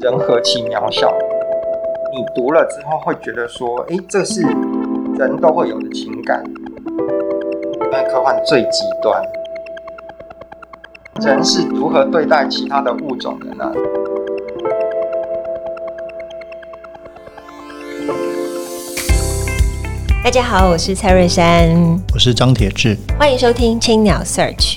人何其渺小。你读了之后会觉得说，诶，这是人都会有的情感。那科幻最极端，人是如何对待其他的物种的呢？大家好，我是蔡瑞山，我是张铁志，欢迎收听青鸟 Search。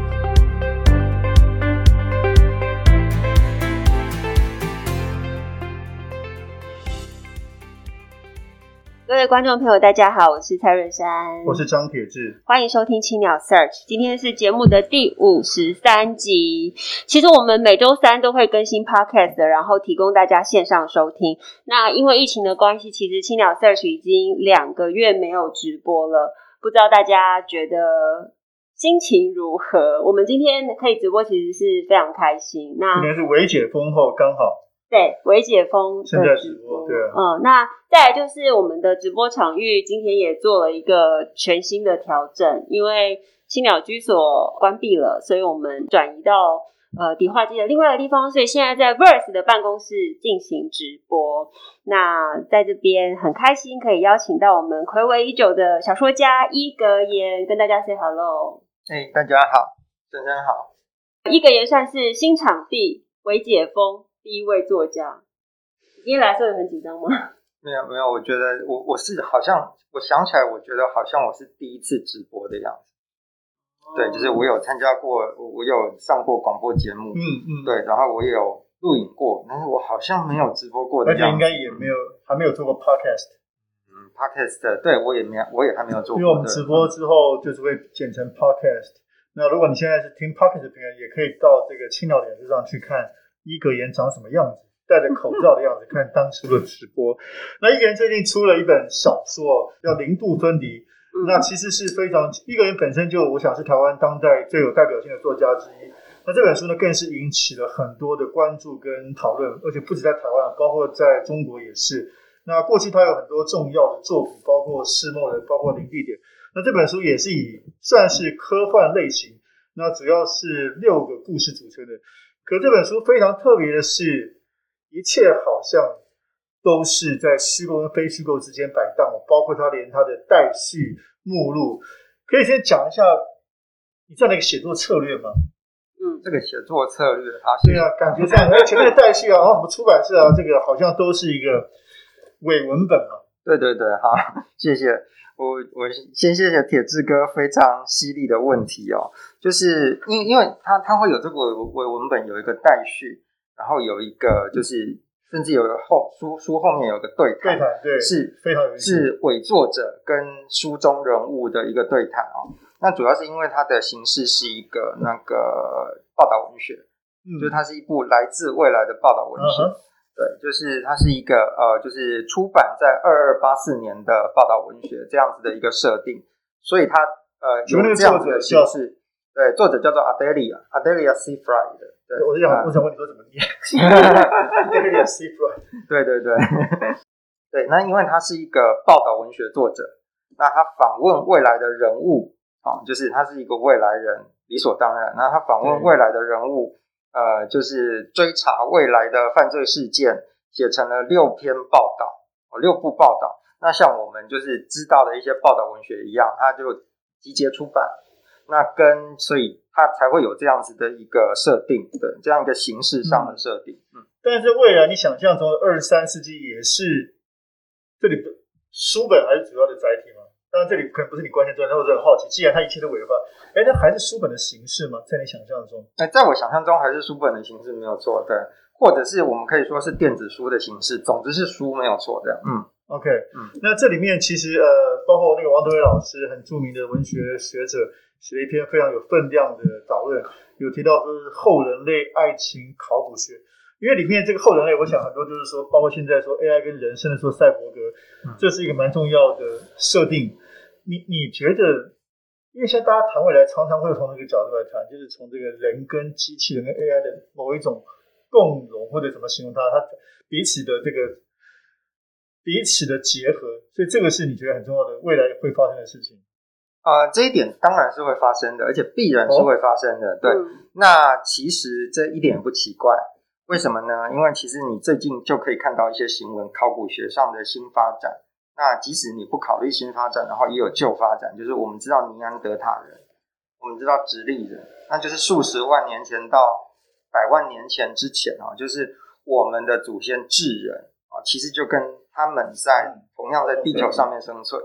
位观众朋友，大家好，我是蔡瑞山，我是张铁志，欢迎收听青鸟 Search。今天是节目的第五十三集。其实我们每周三都会更新 Podcast，然后提供大家线上收听。那因为疫情的关系，其实青鸟 Search 已经两个月没有直播了，不知道大家觉得心情如何？我们今天可以直播，其实是非常开心。那今天是微解封后刚好。对，微解封现在直播，对啊，嗯，那再来就是我们的直播场域，今天也做了一个全新的调整，因为青鸟居所关闭了，所以我们转移到呃迪化街的另外一个地方，所以现在在 Verse 的办公室进行直播。那在这边很开心可以邀请到我们魁违已久的小说家伊格言，跟大家 say hello。哎，大家好，大家好。伊格言算是新场地，微解封。第一位作家，今天来的时候很紧张吗？没有没有，我觉得我我是好像我想起来，我觉得好像我是第一次直播的样子。哦、对，就是我有参加过，我有上过广播节目，嗯嗯，对，然后我也有录影过，但是我好像没有直播过的样子，而且应该也没有还没有做过 podcast。嗯，podcast 对我也没有，我也还没有做过。因为我们直播之后就是会剪成 podcast。嗯、那如果你现在是听 podcast 的朋友，也可以到这个青鸟脸书上去看。伊格言长什么样子？戴着口罩的样子，看当初的直播。那伊格言最近出了一本小说，叫《零度分离》。那其实是非常，伊格言本身就我想是台湾当代最有代表性的作家之一。那这本书呢，更是引起了很多的关注跟讨论，而且不止在台湾，包括在中国也是。那过去他有很多重要的作品，包括《世末人》，包括《零地点》。那这本书也是以算是科幻类型，那主要是六个故事组成的。可这本书非常特别的是，一切好像都是在虚构跟非虚构之间摆荡，包括他连他的待续目录，可以先讲一下你这样的一个写作策略吗？嗯，这个写作策略啊，对啊，感觉上，前面的待续啊，然 后什么出版社啊，这个好像都是一个伪文本啊。对对对，好，谢谢。我我先谢谢铁志哥非常犀利的问题哦，就是因因为它它会有这个文文本有一个待续，然后有一个就是甚至有个后书书后面有个对谈，对，是非常有意思，是伪作者跟书中人物的一个对谈哦。那主要是因为它的形式是一个那个报道文学，嗯，就是它是一部来自未来的报道文学。嗯对，就是它是一个呃，就是出版在二二八四年的报道文学这样子的一个设定，所以它呃有这样子的形式。对，作者叫做 Adelia，Adelia Seyfried。对，我是想，我想问你说怎么念？Adelia Seyfried。对对对，对，那因为他是一个报道文学作者，那他访问未来的人物啊，就是他是一个未来人，理所当然。那他访问未来的人物。呃，就是追查未来的犯罪事件，写成了六篇报道，哦，六部报道。那像我们就是知道的一些报道文学一样，他就集结出版。那跟所以它才会有这样子的一个设定，对，这样一个形式上的设定。嗯，但是未来你想象中的二十三世纪也是这里的书本还是主要的载体吗？当然，这里可能不是你关键重点，但我很好奇，既然它一切都违法。哎，那还是书本的形式吗？在你想象中？哎，在我想象中还是书本的形式没有错，对，或者是我们可以说是电子书的形式，总之是书没有错，这样。嗯，OK，嗯，那这里面其实呃，包括那个王德伟老师，很著名的文学学者，写了一篇非常有分量的导论，有提到说是后人类爱情考古学，因为里面这个后人类，我想很多就是说，包括现在说 AI 跟人，甚至说赛博格，这是一个蛮重要的设定。你你觉得？因为现在大家谈未来，常常会从这个角度来谈，就是从这个人跟机器人跟 AI 的某一种共融，或者怎么形容它，它彼此的这个彼此的结合，所以这个是你觉得很重要的未来会发生的事情。啊、呃，这一点当然是会发生的，而且必然是会发生的。哦、对，嗯、那其实这一点也不奇怪，为什么呢？因为其实你最近就可以看到一些新闻，考古学上的新发展。那即使你不考虑新发展的话，也有旧发展，就是我们知道尼安德塔人，我们知道直立人，那就是数十万年前到百万年前之前啊，就是我们的祖先智人啊，其实就跟他们在同样在地球上面生存。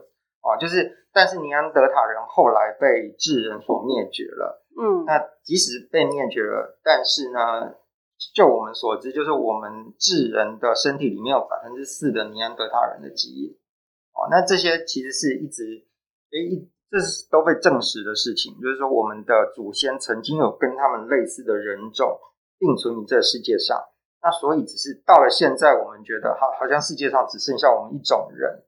啊，就是，但是尼安德塔人后来被智人所灭绝了。嗯，那即使被灭绝了，但是呢，就我们所知，就是我们智人的身体里面有百分之四的尼安德塔人的基因。哦，那这些其实是一直，诶一，这是都被证实的事情，就是说我们的祖先曾经有跟他们类似的人种并存于这个世界上。那所以只是到了现在，我们觉得好，好像世界上只剩下我们一种人。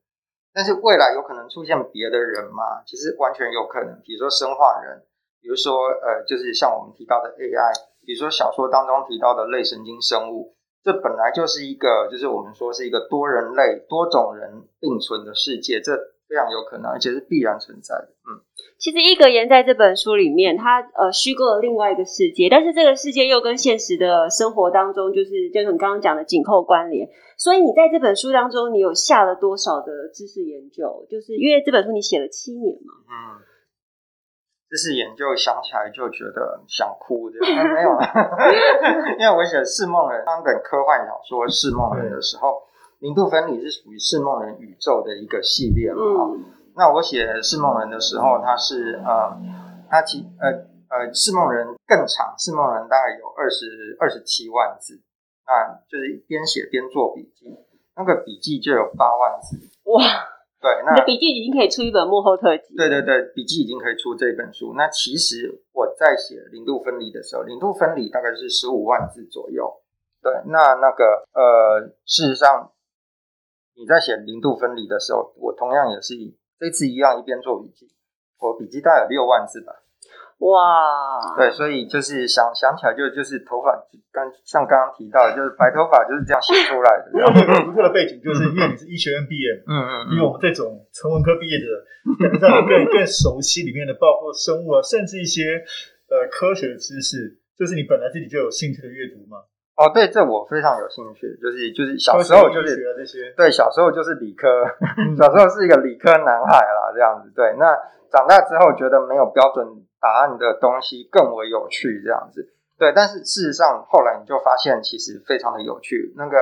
但是未来有可能出现别的人嘛？其实完全有可能，比如说生化人，比如说呃，就是像我们提到的 AI，比如说小说当中提到的类神经生物，这本来就是一个，就是我们说是一个多人类、多种人并存的世界，这非常有可能，而且是必然存在的。嗯，其实伊格言在这本书里面，他呃虚构了另外一个世界，但是这个世界又跟现实的生活当中，就是就像你刚刚讲的紧扣关联。所以你在这本书当中，你有下了多少的知识研究？就是因为这本书你写了七年嘛。嗯，知识研究想起来就觉得想哭的，但没有了。因为我写《释梦人》当本科幻小说《释梦人》的时候，零度分离是属于《释梦人》宇宙的一个系列嘛。嗯。那我写《释梦人》的时候，它是呃，它其呃呃，《释梦人》更长，《释梦人》大概有二十二十七万字。啊，就是边写边做笔记，那个笔记就有八万字哇！对，那笔记已经可以出一本幕后特辑。对对对，笔记已经可以出这本书。那其实我在写零度分离的时候，零度分离大概是十五万字左右。对，那那个呃，事实上你在写零度分离的时候，我同样也是以这次一样一边做笔记，我笔记大概有六万字吧。哇，对，所以就是想想起来就就是头发刚像刚刚提到的，就是白头发就是这样写出来的。然后有个独特的背景，就是因为你是医学院毕业，嗯嗯，因为我们这种纯文科毕业的，感觉上更更熟悉里面的，包括生物啊，甚至一些呃科学的知识，就是你本来自己就有兴趣的阅读嘛。哦，对，这我非常有兴趣，就是就是小时候就是这些，对，小时候就是理科，小时候是一个理科男孩啦，这样子。对，那长大之后觉得没有标准。答案的东西更为有趣，这样子，对。但是事实上，后来你就发现，其实非常的有趣。那个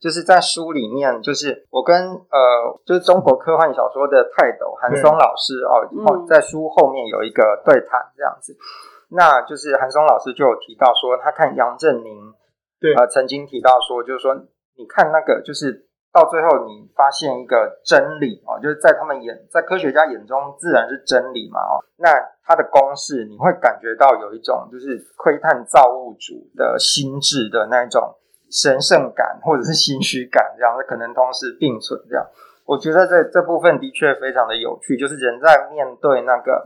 就是在书里面，就是我跟呃，就是中国科幻小说的泰斗韩松老师哦，哦，在书后面有一个对谈，这样子。那就是韩松老师就有提到说，他看杨振宁，对，呃，曾经提到说，就是说，你看那个就是。到最后，你发现一个真理哦，就是在他们眼，在科学家眼中，自然是真理嘛哦。那它的公式，你会感觉到有一种就是窥探造物主的心智的那一种神圣感，或者是心虚感，这样可能同时并存。这样，我觉得这这部分的确非常的有趣，就是人在面对那个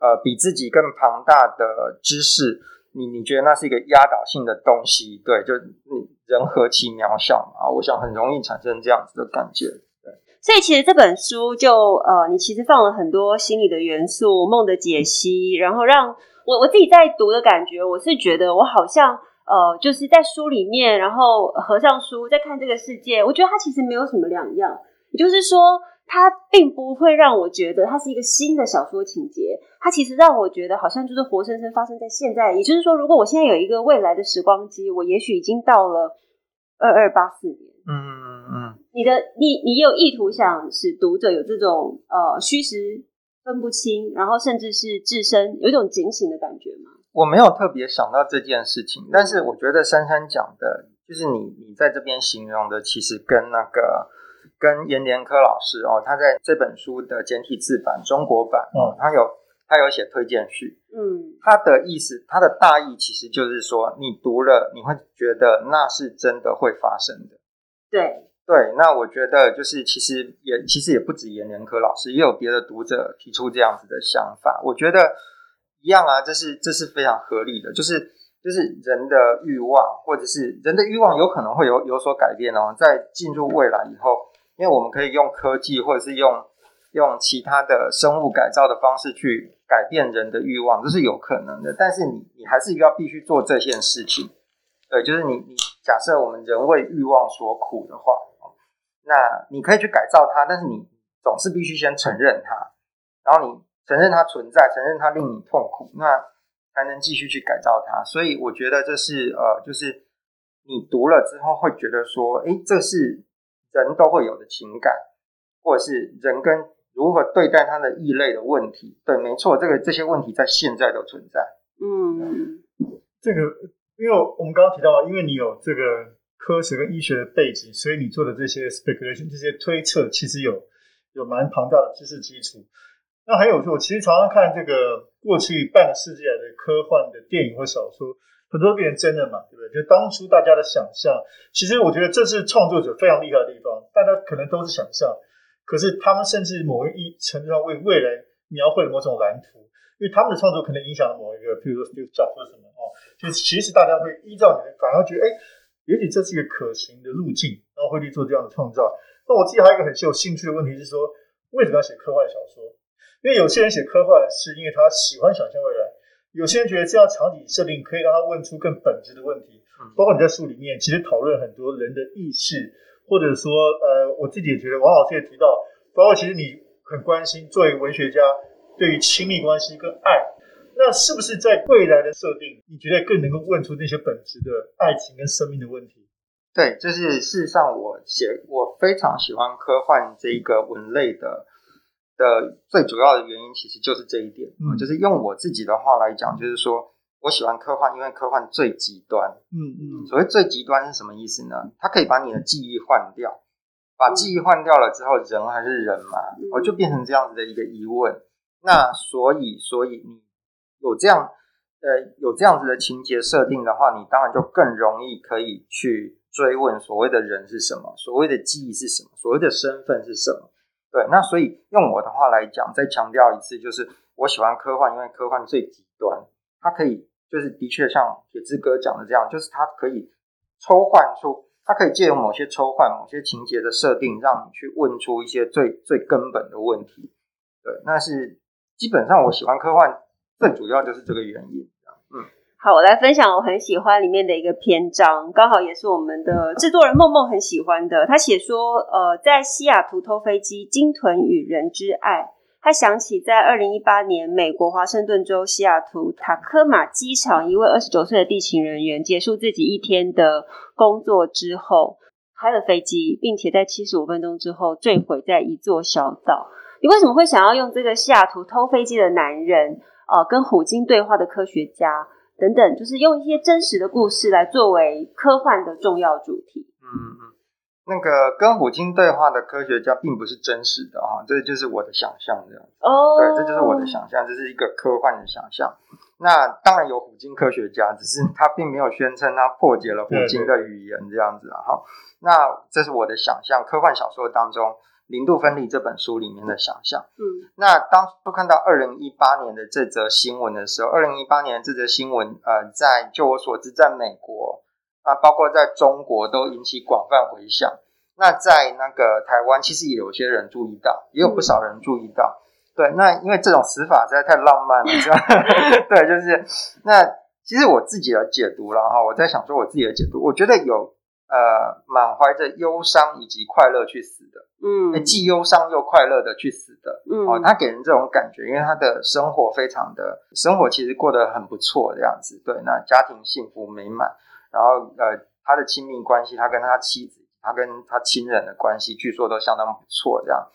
呃比自己更庞大的知识。你你觉得那是一个压倒性的东西，对，就你人何其渺小啊，我想很容易产生这样子的感觉。对，所以其实这本书就呃，你其实放了很多心理的元素、梦的解析，然后让我我自己在读的感觉，我是觉得我好像呃，就是在书里面，然后合上书在看这个世界，我觉得它其实没有什么两样，也就是说。它并不会让我觉得它是一个新的小说情节，它其实让我觉得好像就是活生生发生在现在。也就是说，如果我现在有一个未来的时光机，我也许已经到了二二八四年。嗯嗯嗯。你的你你有意图想使读者有这种呃虚实分不清，然后甚至是置身有一种警醒的感觉吗？我没有特别想到这件事情，但是我觉得珊珊讲的，就是你你在这边形容的，其实跟那个。跟严连科老师哦，他在这本书的简体字版中国版哦，他有他有写推荐序，嗯，他的意思，他的大意其实就是说，你读了你会觉得那是真的会发生的，对。对，那我觉得就是其实也其实也不止颜连科老师，也有别的读者提出这样子的想法。我觉得一样啊，这是这是非常合理的，就是就是人的欲望，或者是人的欲望有可能会有有所改变哦，在进入未来以后，因为我们可以用科技或者是用用其他的生物改造的方式去改变人的欲望，这是有可能的。但是你你还是要必须做这件事情。对，就是你你假设我们人为欲望所苦的话。那你可以去改造它，但是你总是必须先承认它，然后你承认它存在，承认它令你痛苦，那才能继续去改造它。所以我觉得这是呃，就是你读了之后会觉得说，诶，这是人都会有的情感，或者是人跟如何对待他的异类的问题。对，没错，这个这些问题在现在都存在。嗯，这个因为我们刚刚提到，因为你有这个。科学跟医学的背景，所以你做的这些 speculation 这些推测，其实有有蛮庞大的知识基础。那还有，就我其实常常看这个过去半个世纪来的科幻的电影或小说，很多都变成真的嘛，对不对？就当初大家的想象，其实我觉得这是创作者非常厉害的地方。大家可能都是想象，可是他们甚至某一程度上为未来描绘了某种蓝图，因为他们的创作可能影响了某一个，比如说 Steve Jobs 或什么哦，就其实大家会依照你的，反而觉得哎。也许这是一个可行的路径，然后会去做这样的创造。那我自己还有一个很有兴趣的问题是说，为什么要写科幻小说？因为有些人写科幻是因为他喜欢想象未来，有些人觉得这样场景设定可以让他问出更本质的问题。包括你在书里面其实讨论很多人的意识，或者说呃，我自己也觉得王老师也提到，包括其实你很关心作为文学家对于亲密关系跟爱。那是不是在未来的设定，你觉得更能够问出那些本质的爱情跟生命的问题？对，就是事实上，我写我非常喜欢科幻这一个文类的的最主要的原因，其实就是这一点。嗯，就是用我自己的话来讲，就是说我喜欢科幻，因为科幻最极端。嗯嗯，所谓最极端是什么意思呢？它可以把你的记忆换掉，把记忆换掉了之后，人还是人嘛？我就变成这样子的一个疑问。那所以，所以你。有这样，呃，有这样子的情节设定的话，你当然就更容易可以去追问所谓的人是什么，所谓的记忆是什么，所谓的身份是什么。对，那所以用我的话来讲，再强调一次，就是我喜欢科幻，因为科幻最极端，它可以就是的确像铁之哥讲的这样，就是它可以抽换出，它可以借由某些抽换、某些情节的设定，让你去问出一些最最根本的问题。对，那是基本上我喜欢科幻。最主要就是这个原因，好，我来分享我很喜欢里面的一个篇章，刚好也是我们的制作人梦梦很喜欢的。他写说，呃，在西雅图偷飞机，鲸豚与人之爱。他想起在二零一八年，美国华盛顿州西雅图塔科马机场，一位二十九岁的地勤人员结束自己一天的工作之后，开了飞机，并且在七十五分钟之后坠毁在一座小岛。你为什么会想要用这个西雅图偷飞机的男人？呃，跟虎鲸对话的科学家等等，就是用一些真实的故事来作为科幻的重要主题。嗯嗯，那个跟虎鲸对话的科学家并不是真实的啊，这就是我的想象这样。哦，对，这就是我的想象，这是一个科幻的想象。那当然有虎鲸科学家，只是他并没有宣称他破解了虎鲸的语言这样子啊。好，那这是我的想象，科幻小说当中。零度分离这本书里面的想象，嗯，那当初看到二零一八年的这则新闻的时候，二零一八年这则新闻，呃，在就我所知，在美国啊，包括在中国都引起广泛回响。那在那个台湾，其实也有些人注意到，也有不少人注意到。嗯、对，那因为这种死法实在太浪漫了，是吧？对，就是那其实我自己的解读了哈，我在想说我自己的解读，我觉得有。呃，满怀着忧伤以及快乐去死的，嗯，既忧伤又快乐的去死的，嗯，哦，他给人这种感觉，因为他的生活非常的，生活其实过得很不错这样子，对，那家庭幸福美满，然后呃，他的亲密关系，他跟他妻子，他跟他亲人的关系，据说都相当不错，这样，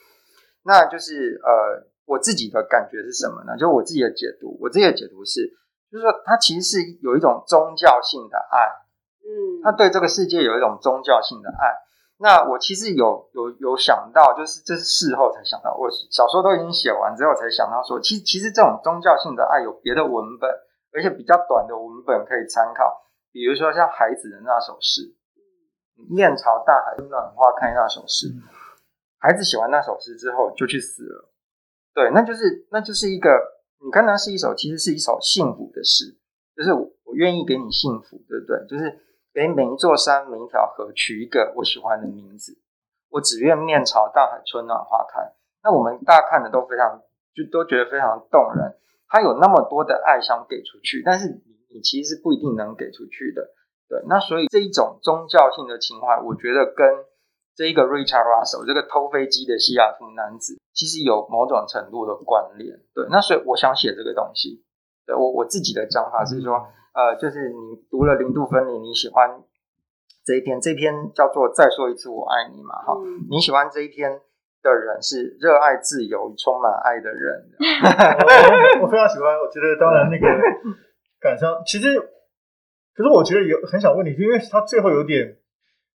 那就是呃，我自己的感觉是什么呢？就我自己的解读，我自己的解读是，就是说，他其实是有一种宗教性的爱。嗯，他对这个世界有一种宗教性的爱。那我其实有有有想到，就是这是事后才想到，我小说都已经写完之后才想到说，其实其实这种宗教性的爱有别的文本，而且比较短的文本可以参考，比如说像孩子的那首诗。面朝大海，春暖花开那首诗，孩子写完那首诗之后就去死了。对，那就是那就是一个，你看它是一首，其实是一首幸福的诗，就是我，我愿意给你幸福，对不对？就是给每一座山、每一条河取一个我喜欢的名字，我只愿面朝大海，春暖花开。那我们大家看的都非常，就都觉得非常动人。他有那么多的爱想给出去，但是你其实是不一定能给出去的。对，那所以这一种宗教性的情怀，我觉得跟这一个 Richard Russell 这个偷飞机的西雅图男子，其实有某种程度的关联。对，那所以我想写这个东西。对，我我自己的讲法是说，呃，就是你读了零度分离，你喜欢这一篇，这篇叫做再说一次我爱你嘛，哈，你喜欢这一篇的人是热爱自由、充满爱的人。我非常喜欢，我觉得当然那个感伤，其实。可是我觉得有很想问你，因为他最后有点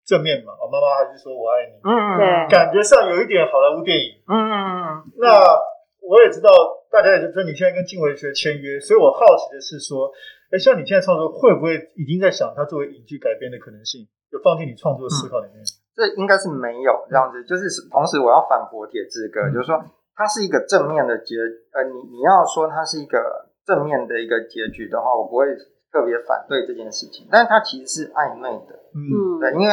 正面嘛，我妈妈还是说我爱你，嗯，对，感觉上有一点好莱坞电影，嗯嗯嗯。那我也知道，大家也是说你现在跟镜文学签约，所以我好奇的是说，哎，像你现在创作，会不会已经在想它作为影剧改编的可能性，就放进你创作思考里面？这应该是没有这样子，就是同时我要反驳铁志哥，就是说它是一个正面的结，呃，你你要说它是一个正面的一个结局的话，我不会。特别反对这件事情，但是它其实是暧昧的，嗯，对，因为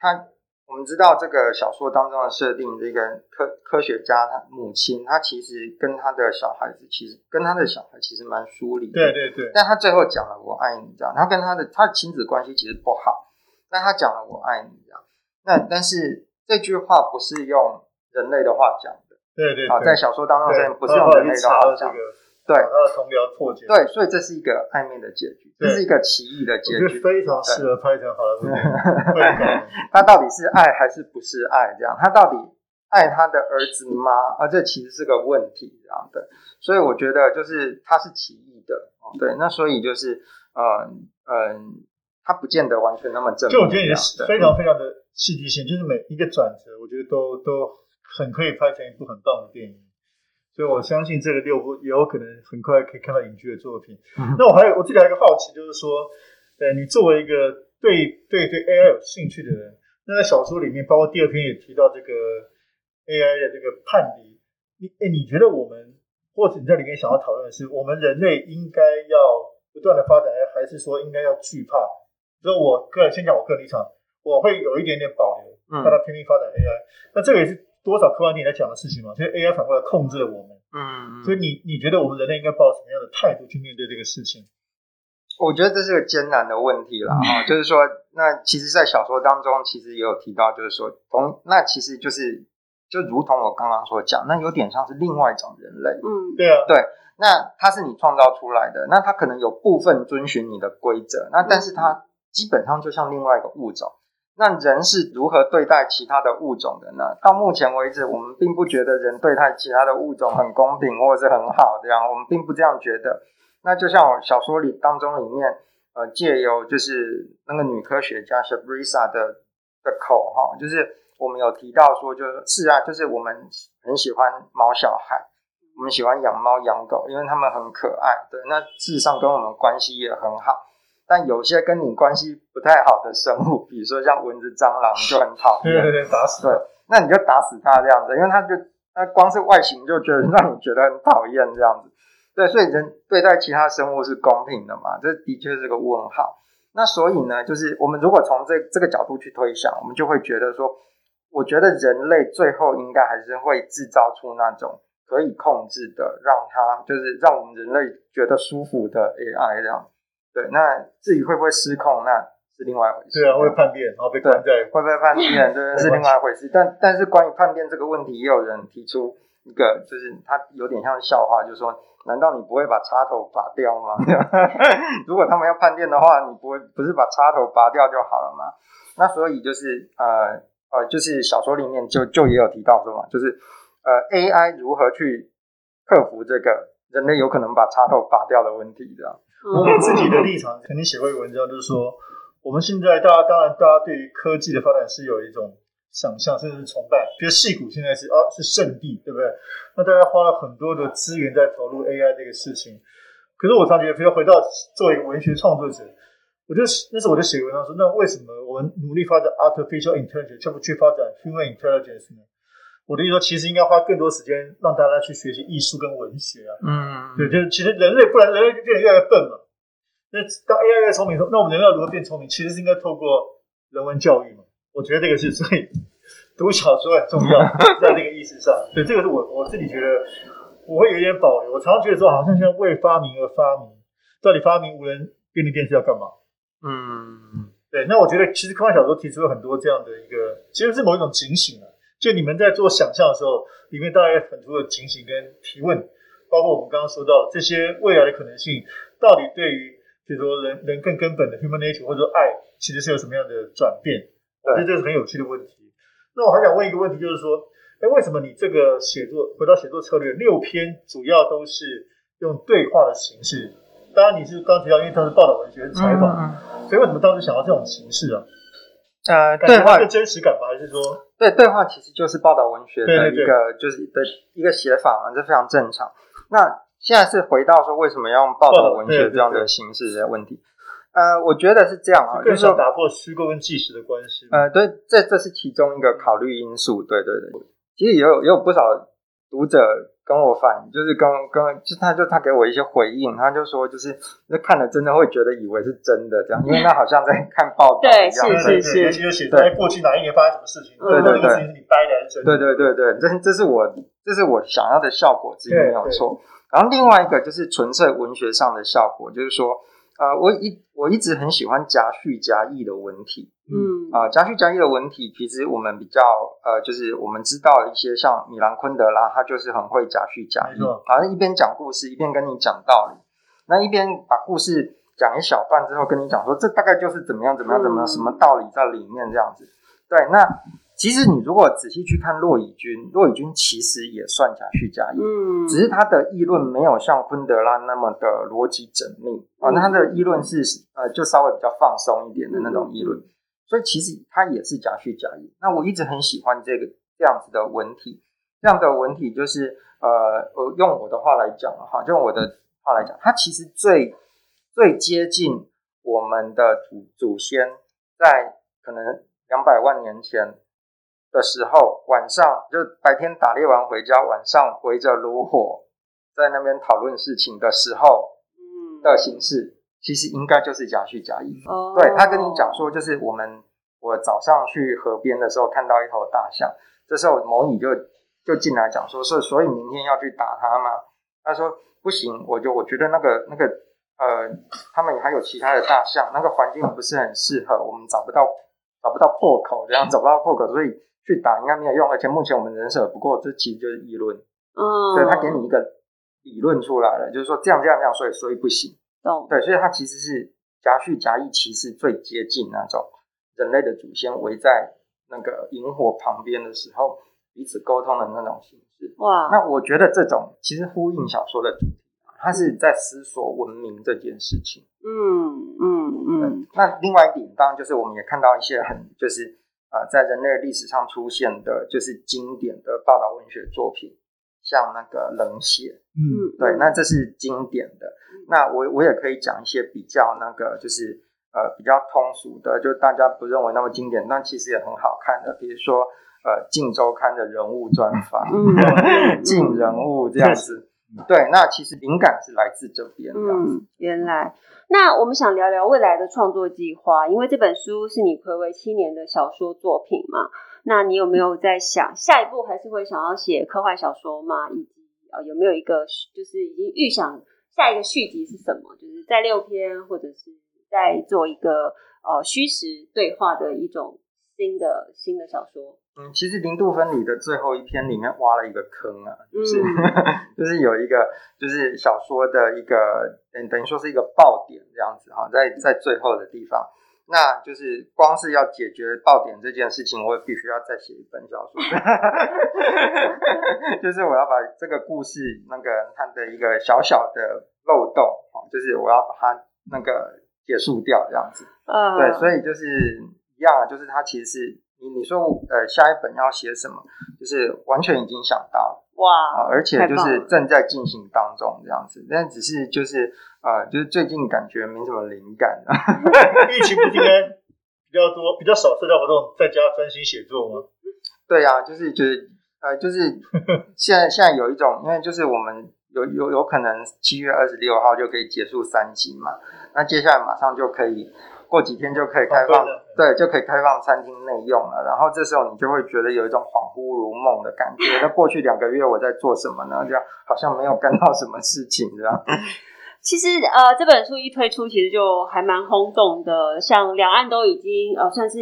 他我们知道这个小说当中的设定，这个科科学家他母亲，他其实跟他的小孩子，其实跟他的小孩其实蛮疏离的，对对对，但他最后讲了我爱你，这样，他跟他的他的亲子关系其实不好，但他讲了我爱你，这样，那但是这句话不是用人类的话讲的，对对，啊，在小说当中是不是用人类的话讲的。对，他的同僚破解。对，所以这是一个暧昧的结局，这是一个奇异的结局，非常适合拍成好莱坞。他到底是爱还是不是爱？这样，他到底爱他的儿子吗？啊，这其实是个问题，这样的。所以我觉得，就是他是奇异的，对。那所以就是，嗯嗯，他不见得完全那么正面。就我觉得也是非常非常的戏剧性，就是每一个转折，我觉得都都很可以拍成一部很棒的电影。所以我相信这个六部也有可能很快可以看到影剧的作品。嗯、那我还有我自己还有一个好奇，就是说，呃，你作为一个对对对 AI 有兴趣的人，那在小说里面，包括第二篇也提到这个 AI 的这个叛离。你哎，你觉得我们或者你在里面想要讨论的是，我们人类应该要不断的发展，还是说应该要惧怕？所以我个人先讲我个人立场，我会有一点点保留，让它拼命发展 AI。那这个也是。多少科幻电影在讲的事情嘛，所以 AI 反过来控制了我们。嗯，所以你你觉得我们人类应该抱什么样的态度去面对这个事情？我觉得这是个艰难的问题了 哈，嗯、就是说，那其实，在小说当中，其实也有提到，就是说，同那其实就是就如同我刚刚所讲，那有点像是另外一种人类。嗯，对啊，对，那它是你创造出来的，那它可能有部分遵循你的规则，那但是它基本上就像另外一个物种。那人是如何对待其他的物种的呢？到目前为止，我们并不觉得人对待其他的物种很公平或者是很好，这样我们并不这样觉得。那就像我小说里当中里面，呃，借由就是那个女科学家 Shabrisa 的的口哈，就是我们有提到说，就是是啊，就是我们很喜欢毛小孩，我们喜欢养猫养狗，因为他们很可爱，对，那事实上跟我们关系也很好。但有些跟你关系不太好的生物，比如说像蚊子、蟑螂，就很讨厌。对对对，打死。对，那你就打死它这样子，因为它就它光是外形就觉得让你觉得很讨厌这样子。对，所以人对待其他生物是公平的嘛？这的确是个问号。那所以呢，就是我们如果从这这个角度去推想，我们就会觉得说，我觉得人类最后应该还是会制造出那种可以控制的，让它就是让我们人类觉得舒服的 AI 这样。对，那至于会不会失控，那是另外一回事。对啊，会叛变，然后被关在。会不会叛变，对，是另外一回事。但但是关于叛变这个问题，也有人提出一个，就是他有点像笑话，就是说，难道你不会把插头拔掉吗？如果他们要叛变的话，你不会不是把插头拔掉就好了吗？那所以就是呃呃，就是小说里面就就也有提到说嘛，就是呃 AI 如何去克服这个人类有可能把插头拔掉的问题，这样。我们自己的立场肯定写过一个文章，就是说，我们现在大家当然大家对于科技的发展是有一种想象，甚至是崇拜，觉得戏谷现在是啊是圣地，对不对？那大家花了很多的资源在投入 AI 这个事情。可是我常觉得，比如回到作为一个文学创作者，我就那时候我就写文章说，那为什么我们努力发展 artificial intelligence，却不去发展 human intelligence 呢？我的意思说，其实应该花更多时间让大家去学习艺术跟文学啊。嗯，对，就是其实人类不然人类就变得越来越笨嘛。那当 AI 越聪明，那我们人类要如何变聪明？其实是应该透过人文教育嘛。我觉得这个是最读小说很重要，在这个意思上。对，这个是我我自己觉得我会有一点保留。我常常觉得说，好像像为发明而发明，到底发明无人便利电视要干嘛？嗯，对。那我觉得其实科幻小说提出了很多这样的一个，其实是某一种警醒啊。就你们在做想象的时候，里面大概很多的情形跟提问，包括我们刚刚说到这些未来的可能性，到底对于比如说人人更根本的 human nature 或者说爱，其实是有什么样的转变？我觉得这是很有趣的问题。那我还想问一个问题，就是说，哎，为什么你这个写作回到写作策略六篇主要都是用对话的形式？当然你是刚提到，因为它是报道文学采访，嗯、所以为什么当时想到这种形式啊？呃，对话的真实感吗？还是说，对对话其实就是报道文学的一个，对对对就是的一个写法嘛，这非常正常。那现在是回到说，为什么要用报道文学这样的形式的问题？呃，我觉得是这样啊，就是说打破虚构跟纪实的关系。呃，对，这这是其中一个考虑因素。对对对，其实也有也有不少读者。跟我反映，就是跟跟就他就他给我一些回应，他就说就是那看了真的会觉得以为是真的这样，因为那好像在看报道一样。对，是是是，就写在过去哪一年发生什么事情，对对对，是你掰的还是真的？对对对对，这这是我这是我想要的效果之一，没有错。然后另外一个就是纯粹文学上的效果，就是说。呃，我一我一直很喜欢夹叙夹议的文体，嗯啊，夹叙夹议的文体，其实我们比较呃，就是我们知道一些像米兰昆德拉，他就是很会夹叙夹议，好像一边讲故事一边跟你讲道理，那一边把故事讲一小段之后跟你讲说，这大概就是怎么样怎么样怎么样，什么道理在里面这样子，对，那。其实你如果仔细去看骆以军，骆以军其实也算夹叙夹议，嗯，只是他的议论没有像昆德拉那么的逻辑缜密啊，那他的议论是呃就稍微比较放松一点的那种议论，所以其实他也是夹叙夹议。那我一直很喜欢这个这样子的文体，这样的文体就是呃，我用我的话来讲哈，就用我的话来讲，它其实最最接近我们的祖祖先在可能两百万年前。的时候，晚上就白天打猎完回家，晚上围着炉火在那边讨论事情的时候，嗯，的形式其实应该就是假叙夹议。哦，对，他跟你讲说，就是我们我早上去河边的时候看到一头大象，这时候某乙就就进来讲说，是所以明天要去打它吗？他说不行，我就我觉得那个那个呃，他们还有其他的大象，那个环境不是很适合，我们找不到找不到破口，这样找不到破口，所以。去打应该没有用，而且目前我们人手不够，这其实就是议论。嗯，所以他给你一个理论出来了，就是说这样这样这样，所以所以不行。懂。对，所以他其实是夹叙夹议，其实最接近那种人类的祖先围在那个萤火旁边的时候彼此沟通的那种形式。哇，那我觉得这种其实呼应小说的主题，他是在思索文明这件事情。嗯嗯嗯。那另外一点，当然就是我们也看到一些很就是。啊、呃，在人类历史上出现的就是经典的报道文学作品，像那个冷血，嗯，对，那这是经典的。那我我也可以讲一些比较那个，就是呃比较通俗的，就大家不认为那么经典，但其实也很好看的，比如说呃《镜周刊》的人物专访，嗯，镜人物这样子。对，那其实灵感是来自这边的。嗯，原来。那我们想聊聊未来的创作计划，因为这本书是你睽违七年的小说作品嘛。那你有没有在想下一步还是会想要写科幻小说吗？以及呃有没有一个就是已经预想下一个续集是什么？就是在六篇，或者是在做一个呃虚实对话的一种新的新的小说。嗯，其实零度分离的最后一篇里面挖了一个坑啊，就是、嗯、就是有一个就是小说的一个等等于说是一个爆点这样子哈，在在最后的地方，那就是光是要解决爆点这件事情，我也必须要再写一本小说，就是我要把这个故事那个它的一个小小的漏洞啊，就是我要把它那个结束掉这样子，嗯，对，所以就是一样，就是它其实是。你你说呃下一本要写什么？就是完全已经想到了，哇，而且就是正在进行当中这样子，但只是就是呃，就是最近感觉没什么灵感，疫情不应该比较多，比较少社交活动，在家专心写作吗？对呀、啊，就是就是呃，就是 现在现在有一种，因为就是我们有有有可能七月二十六号就可以结束三级嘛，那接下来马上就可以。过几天就可以开放，对，就可以开放餐厅内用了。然后这时候你就会觉得有一种恍惚如梦的感觉。那过去两个月我在做什么呢？这样好像没有干到什么事情，这样。其实呃，这本书一推出，其实就还蛮轰动的。像两岸都已经呃算是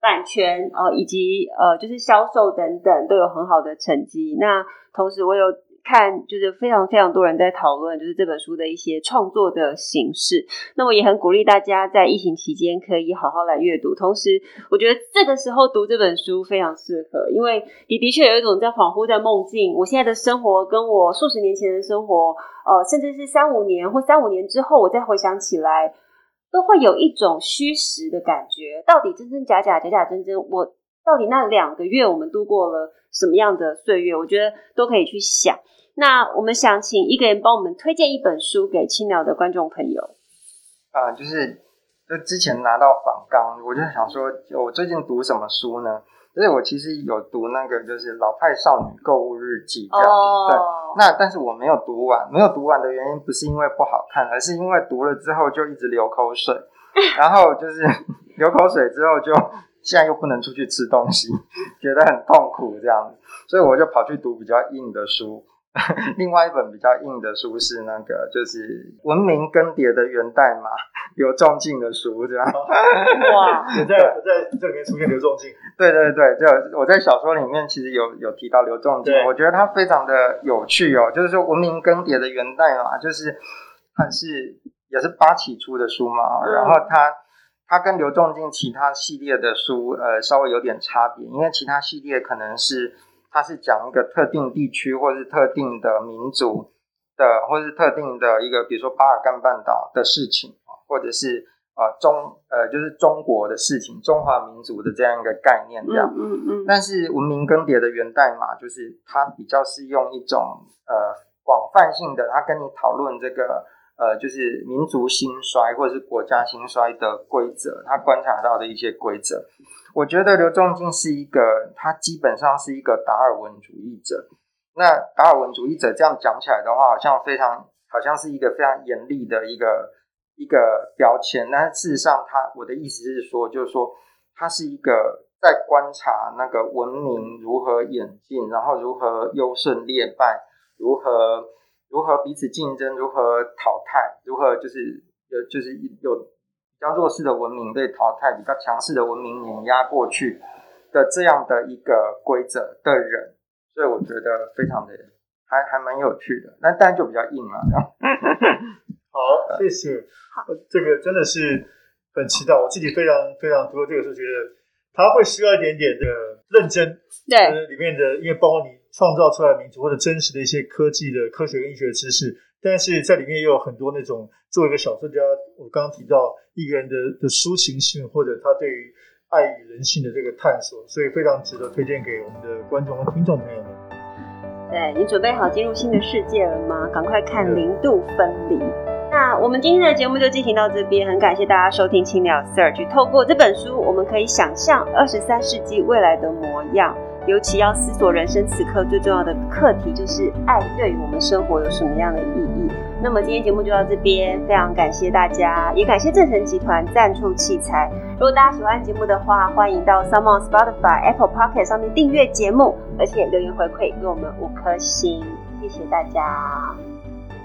版权呃以及呃就是销售等等都有很好的成绩。那同时我有。看，就是非常非常多人在讨论，就是这本书的一些创作的形式。那么也很鼓励大家在疫情期间可以好好来阅读。同时，我觉得这个时候读这本书非常适合，因为你的确有一种在恍惚在梦境。我现在的生活跟我数十年前的生活，呃，甚至是三五年或三五年之后，我再回想起来，都会有一种虚实的感觉。到底真真假假，假假真真，我到底那两个月我们度过了什么样的岁月？我觉得都可以去想。那我们想请一个人帮我们推荐一本书给青鸟的观众朋友。啊、呃，就是就之前拿到访纲，我就想说，我最近读什么书呢？所以我其实有读那个，就是《老派少女购物日记》这样子。哦、对，那但是我没有读完，没有读完的原因不是因为不好看，而是因为读了之后就一直流口水，然后就是 流口水之后就现在又不能出去吃东西，觉得很痛苦这样子，所以我就跑去读比较硬的书。另外一本比较硬的书是那个，就是《文明更迭的源代码》，刘仲敬的书，这样。哇！我在我在这里面出现刘仲敬。对对对，就我在小说里面其实有有提到刘仲敬，我觉得他非常的有趣哦。就是说，《文明更迭的源代码》就是他是也是八起出的书嘛，然后他他跟刘仲敬其他系列的书呃稍微有点差别，因为其他系列可能是。它是讲一个特定地区，或是特定的民族的，或是特定的一个，比如说巴尔干半岛的事情，或者是呃中呃就是中国的事情，中华民族的这样一个概念，这样。嗯嗯。嗯，但是文明更迭的源代码，就是它比较是用一种呃广泛性的，它跟你讨论这个呃就是民族兴衰或者是国家兴衰的规则，他观察到的一些规则。我觉得刘仲敬是一个，他基本上是一个达尔文主义者。那达尔文主义者这样讲起来的话，好像非常，好像是一个非常严厉的一个一个标签。但事实上他，他我的意思是说，就是说，他是一个在观察那个文明如何演进，然后如何优胜劣败，如何如何彼此竞争，如何淘汰，如何就是有就是有。比较弱势的文明被淘汰，比较强势的文明碾压过去的这样的一个规则的人，所以我觉得非常的还还蛮有趣的。那当然就比较硬了。好，谢谢。好，这个真的是很期待。我自己非常非常读了这个书，觉得他会需要一点点的认真。对，里面的因为包括你创造出来的民族或者真实的一些科技的科学跟医学的知识。但是在里面也有很多那种作为一个小说家，我刚刚提到一个人的的抒情性，或者他对于爱与人性的这个探索，所以非常值得推荐给我们的观众和听众朋友们。对，你准备好进入新的世界了吗？赶快看《零度分离》。那我们今天的节目就进行到这边，很感谢大家收听青鸟 Search。透过这本书，我们可以想象二十三世纪未来的模样。尤其要思索人生此刻最重要的课题，就是爱对于我们生活有什么样的意义。那么今天节目就到这边，非常感谢大家，也感谢正成集团赞助器材。如果大家喜欢节目的话，欢迎到 SoundOn Spotify、Apple Pocket 上面订阅节目，而且留言回馈给我们五颗星，谢谢大家。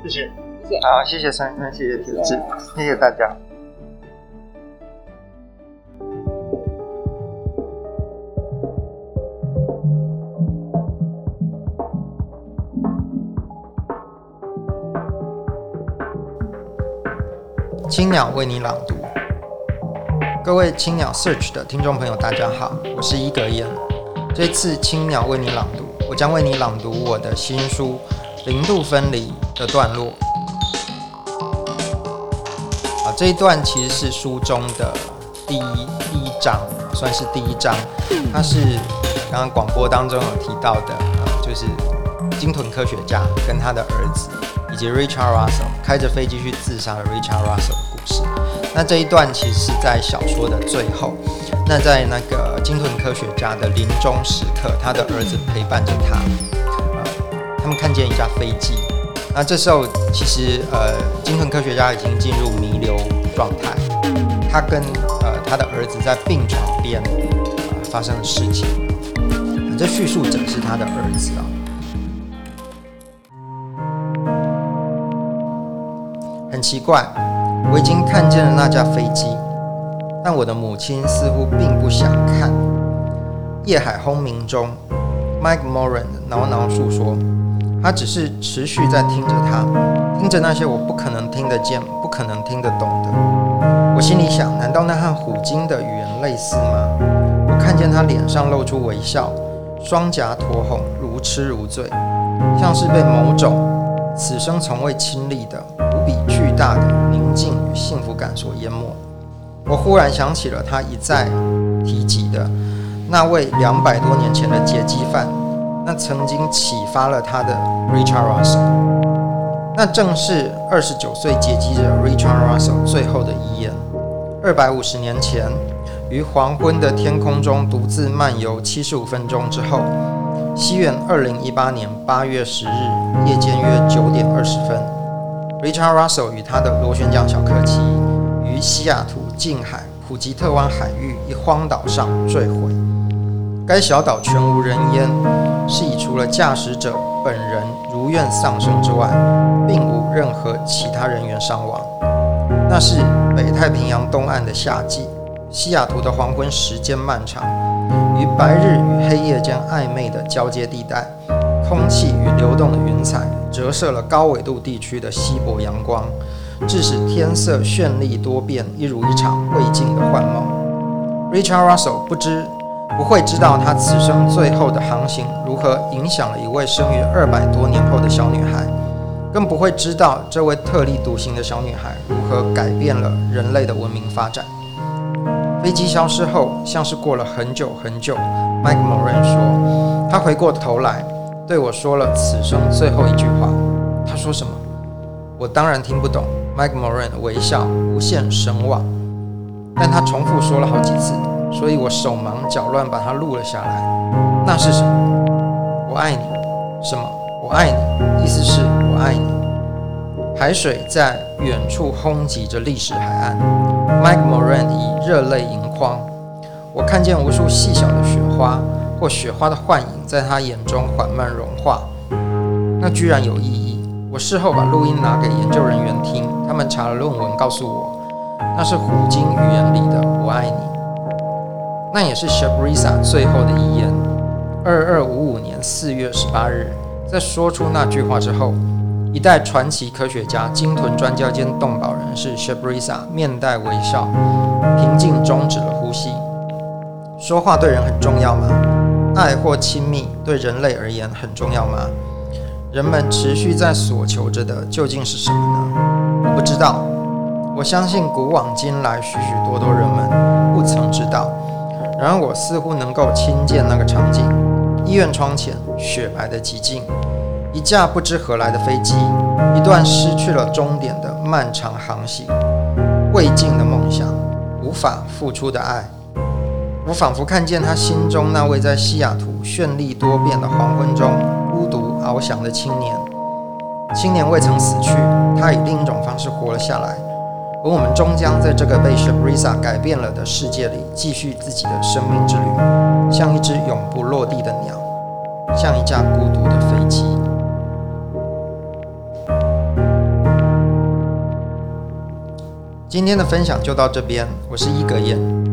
谢谢，谢谢。好，谢谢珊珊，谢谢铁志，谢谢大家。鸟为你朗读，各位青鸟 Search 的听众朋友，大家好，我是伊格言。这次青鸟为你朗读，我将为你朗读我的新书《零度分离》的段落。啊，这一段其实是书中的第一第一章，算是第一章。它是刚刚广播当中有提到的，啊，就是。鲸豚科学家跟他的儿子以及 Richard Russell 开着飞机去自杀的 Richard Russell 事。那这一段其实是在小说的最后。那在那个鲸豚科学家的临终时刻，他的儿子陪伴着他，呃，他们看见一架飞机。那这时候其实呃，鲸豚科学家已经进入弥留状态。他跟呃他的儿子在病床边，呃，发生的事情。这叙述者是他的儿子啊。很奇怪，我已经看见了那架飞机，但我的母亲似乎并不想看。夜海轰鸣中，Mike Moran 喃喃诉说，他只是持续在听着他，听着那些我不可能听得见、不可能听得懂的。我心里想，难道那和虎鲸的语言类似吗？我看见他脸上露出微笑。双颊酡红，如痴如醉，像是被某种此生从未亲历的大的宁静与幸福感所淹没。我忽然想起了他一再提及的那位两百多年前的劫机犯，那曾经启发了他的 Richard Russell，那正是二十九岁劫机者 Richard Russell 最后的遗言。二百五十年前。于黄昏的天空中独自漫游七十五分钟之后，西元二零一八年八月十日夜间约九点二十分，Richard Russell 与他的螺旋桨小客机于西雅图近海普吉特湾海域一荒岛上坠毁。该小岛全无人烟，是以除了驾驶者本人如愿丧生之外，并无任何其他人员伤亡。那是北太平洋东岸的夏季。西雅图的黄昏时间漫长，于白日与黑夜间暧昧的交接地带，空气与流动的云彩折射了高纬度地区的稀薄阳光，致使天色绚丽多变，一如一场未尽的幻梦。Richard Russell 不知不会知道他此生最后的航行如何影响了一位生于二百多年后的小女孩，更不会知道这位特立独行的小女孩如何改变了人类的文明发展。飞机消失后，像是过了很久很久。Mike Moran 说，他回过头来对我说了此生最后一句话。他说什么？我当然听不懂。Mike Moran 微笑无限神往，但他重复说了好几次，所以我手忙脚乱把它录了下来。那是什么？我爱你。什么？我爱你。意思是我爱你。海水在远处轰击着历史海岸，Mike Moran 已热泪盈眶。我看见无数细小的雪花，或雪花的幻影，在他眼中缓慢融化。那居然有意义。我事后把录音拿给研究人员听，他们查了论文，告诉我，那是虎鲸语言里的“我爱你”。那也是 Shabrisa 最后的遗言。二二五五年四月十八日，在说出那句话之后。一代传奇科学家、鲸豚专家兼动保人士 Shabrisa 面带微笑，平静终止了呼吸。说话对人很重要吗？爱或亲密对人类而言很重要吗？人们持续在所求着的究竟是什么呢？我不知道。我相信古往今来许许多多人们不曾知道。然而我似乎能够亲见那个场景：医院窗前雪白的寂静。一架不知何来的飞机，一段失去了终点的漫长航行，未尽的梦想，无法付出的爱。我仿佛看见他心中那位在西雅图绚丽多变的黄昏中孤独翱翔的青年。青年未曾死去，他以另一种方式活了下来。而我们终将在这个被 Shebreeza 改变了的世界里，继续自己的生命之旅，像一只永不落地的鸟，像一架孤独的飞机。今天的分享就到这边，我是一格燕。